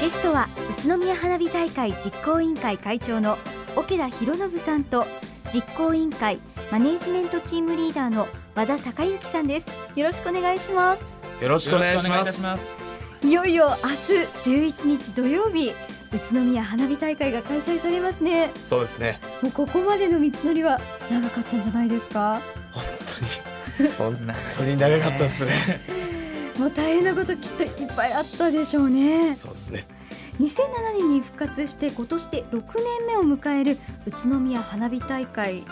ゲストは宇都宮花火大会実行委員会会長の桶田博信さんと実行委員会マネージメントチームリーダーの和田孝之さんです。よろしくお願いします。よろしくお願いします。します。いよいよ明日11日土曜日宇都宮花火大会が開催されますね。そうですね。もうここまでの道のりは長かったんじゃないですか？本当に。本当に長かったですねもう大変なこときっといっぱいあったでしょうね。そうですね。2007年に復活して今年で6年目を迎える宇都宮花火大会。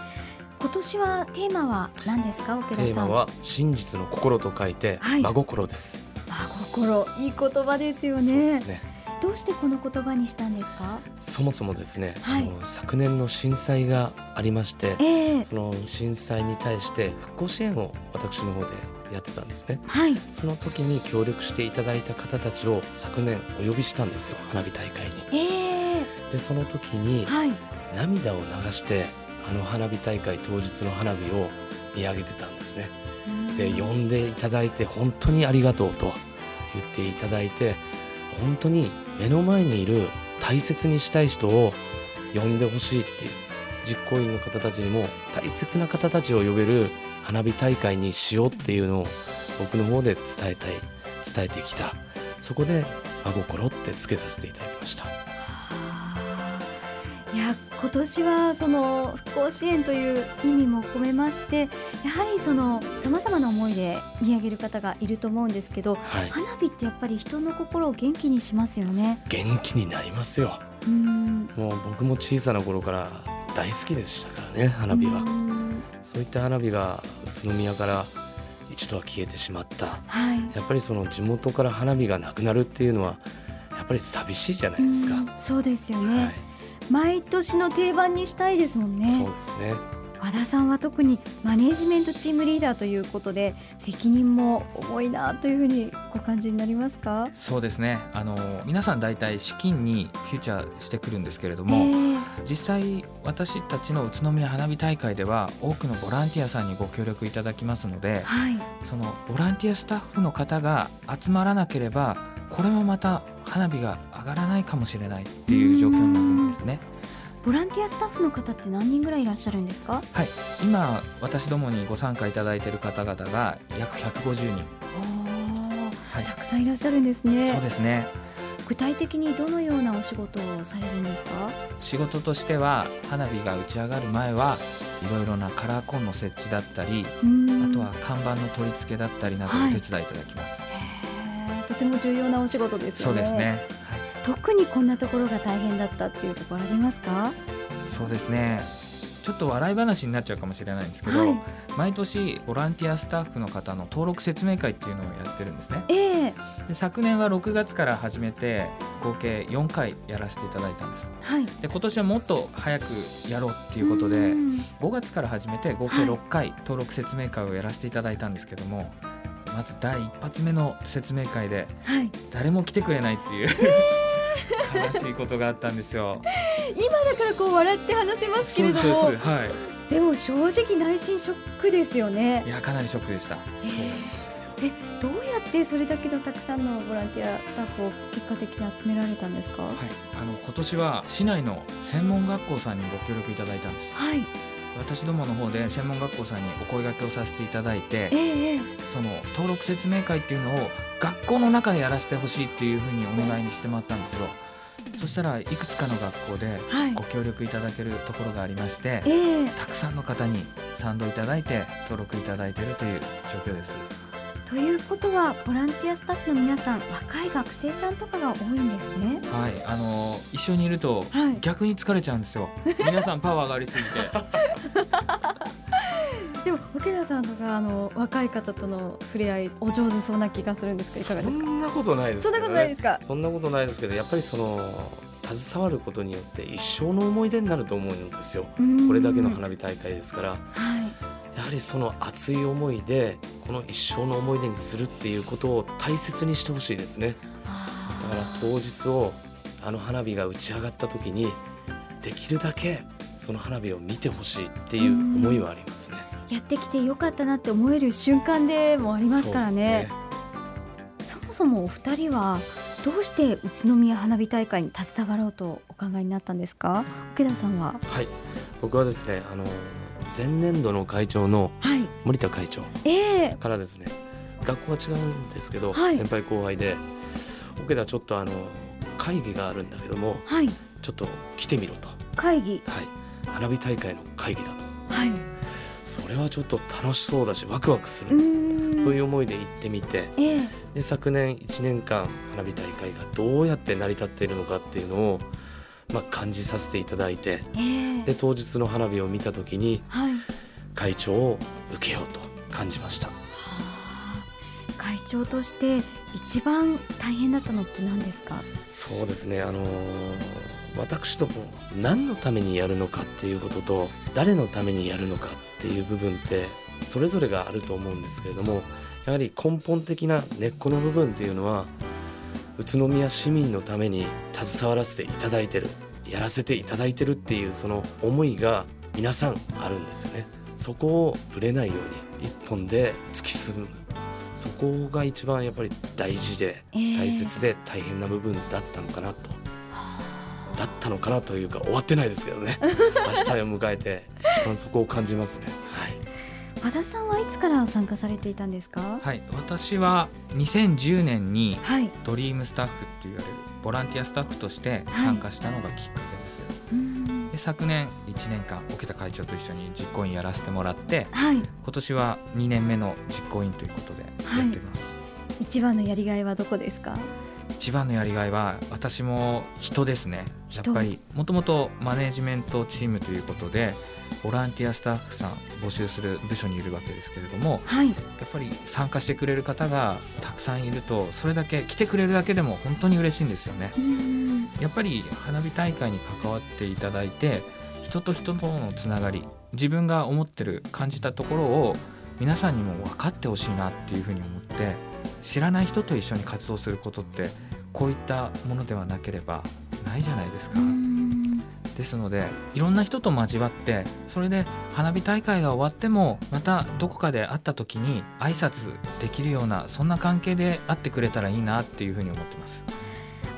今年はテーマは何ですか？テーマは真実の心と書いてはい。真心です、真心。いい言葉ですよそうでねすね。どうしてこの言葉にしたんですか？そもそもですね、はい。あの昨年の震災がありましてええ。その震災に対して復興支援を私の方でやってたんですね。はい。その時に協力していただいた方たちを昨年お呼びしたんですよ花火大会に。ええでその時にはい。涙を流してあの花火大会当日の花火を見上げてたんですね。で呼んでいただいて本当にありがとうと言っていただいて本当に目の前にいる大切にしたい人を呼んでほしいっていう実行委員の方たちにも大切な方たちを呼べる花火大会にしようっていうのを僕の方で伝えたい伝えてきた。そこで真心ってつけさせていただきました。はあいや今年はその復興支援という意味も込めましてやはりそのさまざまな思いで見上げる方がいると思うんですけどはい。花火ってやっぱり人の心を元気にしますよね。元気になりますよ。うん。もう僕も小さな頃から大好きでしたからね花火は。うんそういった花火が宇都宮から一度は消えてしまった。はい。やっぱりその地元から花火がなくなるっていうのはやっぱり寂しいじゃないですか、うんそうですよはね、毎年の定番にしたいですもんね。い、そうですね和田さんは特にマネージメントチームリーダーということで責任も重いなというふうにご感じになりますか？そうですね。あの皆さん大体資金にフューチャーしてくるんですけれどえも、ー実際私たちの宇都宮花火大会では多くのボランティアさんにご協力いただきますのではい。そのボランティアスタッフの方が集まらなければこれもまた花火が上がらないかもしれないっていう状況になるんですね。ボランティアスタッフの方って何人ぐらいいらっしゃるんですか？はい、今私どもにご参加いただいている方々が約150人、はい。たくさんいらっしゃるんですね。そうですね。具体的にどのようなお仕事をされるんですか？仕事としては花火が打ち上がる前はいろいろなカラーコンの設置だったりあとは看板の取り付けだったりなどをお手伝いいただきます、へー。とても重要なお仕事ですよね。そうですね、はい特にこんなところが大変だったっていうところありますか？そうですね。ちょっと笑い話になっちゃうかもしれないんですけど、はい。毎年ボランティアスタッフの方の登録説明会っていうのをやってるんですね。ええ。で昨年は6月から始めて合計4回やらせていただいたんです。はい。で今年はもっと早くやろうっていうことでうん。5月から始めて合計はい。6回登録説明会をやらせていただいたんですけども、まず第一発目の説明会ではい。誰も来てくれないっていう、悲しいことがあったんですよ。今だからこう笑って話せますけれどそうもですはでも正直内心ショックですよね。い、いやかなりショックでした。そうなんですよ。えどうやってそれだけのたくさんのボランティアスタッフを結果的に集められたんですか？はい、あの今年は市内の専門学校さんにご協力いただいたんです。はい私どもの方で専門学校さんにお声掛けをさせていただいてえ、えええその登録説明会っていうのを学校の中でやらせてほしいっていうふうにお願いにしてもらったんですよ。そしたらいくつかの学校ではいご協力いただけるところがありましてええたくさんの方に賛同いただいて登録いただいているという状況です。ということはボランティアスタッフの皆さん若い学生さんとかが多いんですねはい、あの一緒にいるとはい逆に疲れちゃうんですよ。皆さんパワーがありすぎて。でも桶田さんとかあの若い方との触れ合いお上手そうな気がするんですけどいかがですか？そんなことないですそんなことないですか？そんなことないですけどやっぱりその携わることによって一生の思い出になると思うんですよ。これだけの花火大会ですから。はい。やはりその熱い思いでこの一生の思い出にするっていうことを大切にしてほしいですね。だから当日をあの花火が打ち上がった時にできるだけその花火を見てほしいっていう思いはありますね。やってきてよかったなって思える瞬間でもありますからね。そうそもそもお二人はどうして宇都宮花火大会に携わろうとお考えになったんですか？奥田さんは？はい。僕はですねあの前年度の会長の森田会長からですね、えー、学校は違うんですけど、はい、先輩後輩で奥田ちょっとあの会議があるんだけども、はい、ちょっと来てみろと。会議。はい花火大会の会議だと。はい。それはちょっと楽しそうだしワクワクする。そういう思いで行ってみて、えー、で昨年1年間花火大会がどうやって成り立っているのかっていうのを、まあ、感じさせていただいて、えー、で当日の花火を見た時に、はい、会長を受けようと感じました。会長として一番大変だったのって何ですか？そうですねあのー、私ども何のためにやるのかっていうことと誰のためにやるのかっていう部分ってそれぞれがあると思うんですけれどもやはり根本的な根っこの部分っていうのは宇都宮市民のために携わらせていただいてるやらせていただいてるっていうその思いが皆さんあるんですよね。そこをぶれないように一本で突き進む。そこが一番やっぱり大事で大切で大変な部分だったのかなと、えー、だったのかなというか終わってないですけどね。明日を迎えて一番そこを感じますね。はい。和田さんはいつから参加されていたんですか？はい。私は2010年にドリームスタッフって言われるボランティアスタッフとして参加したのがきっかけです、はい、で昨年1年間桶田会長と一緒に実行委員やらせてもらって、はい、今年は2年目の実行委員ということでやってます、はい、一番のやりがいはどこですか？一番のやりがいは私も人ですね。やっぱりもともとマネジメントチームということでボランティアスタッフさん募集する部署にいるわけですけれども、はい、やっぱり参加してくれる方がたくさんいるとそれだけ来てくれるだけでも本当に嬉しいんですよね。やっぱり花火大会に関わっていただいて人と人とのつながり自分が思ってる感じたところを皆さんにも分かってほしいなっていうふうに思って知らない人と一緒に活動することってこういったものではなければないじゃないですか。ですのでいろんな人と交わってそれで花火大会が終わってもまたどこかで会った時に挨拶できるようなそんな関係で会ってくれたらいいなっていうふうに思ってます。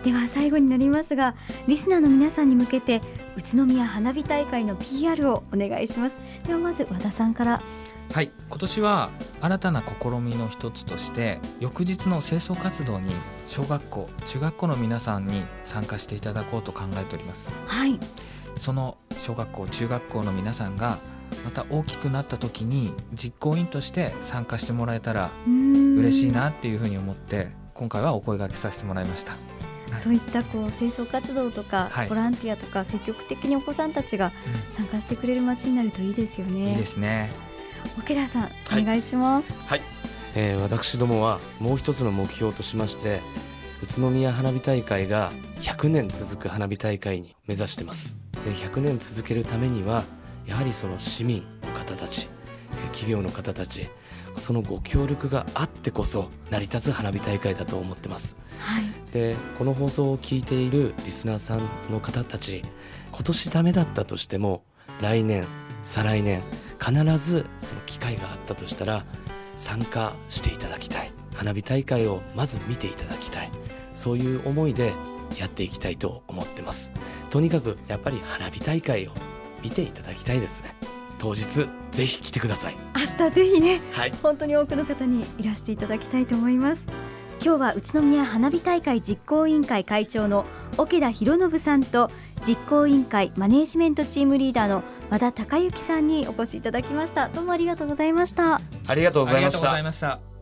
では最後になりますがリスナーの皆さんに向けて宇都宮花火大会の PR をお願いします。ではまず和田さんからはい。今年は新たな試みの一つとして翌日の清掃活動に小学校中学校の皆さんに参加していただこうと考えております。はい。その小学校中学校の皆さんがまた大きくなった時に実行委員として参加してもらえたら嬉しいなっていうふうに思って今回はお声掛けさせてもらいました。はい、そういったこう清掃活動とか、ボランティアとか積極的にお子さんたちが参加してくれる街になるといいですよね。いいですね。桶田さん、お願いします。はい、えー、私どもはもう一つの目標としまして宇都宮花火大会が100年続く花火大会に目指してます。で100年続けるためにはやはりその市民の方たち企業の方たちそのご協力があってこそ成り立つ花火大会だと思ってます、はい、でこの放送を聞いているリスナーさんの方たち今年ダメだったとしても来年再来年必ずその機会があったとしたら参加していただきたい。花火大会をまず見ていただきたい。そういう思いでやっていきたいと思ってます。とにかくやっぱり花火大会を見ていただきたいですね。当日ぜひ来てください。明日ぜひね、はい、本当に多くの方にいらしていただきたいと思います今日は宇都宮花火大会実行委員会会長の桶田博信さんと実行委員会マネージメントチームリーダーの和田孝之さんにお越しいただきました。どうもありがとうございました。ありがとうございました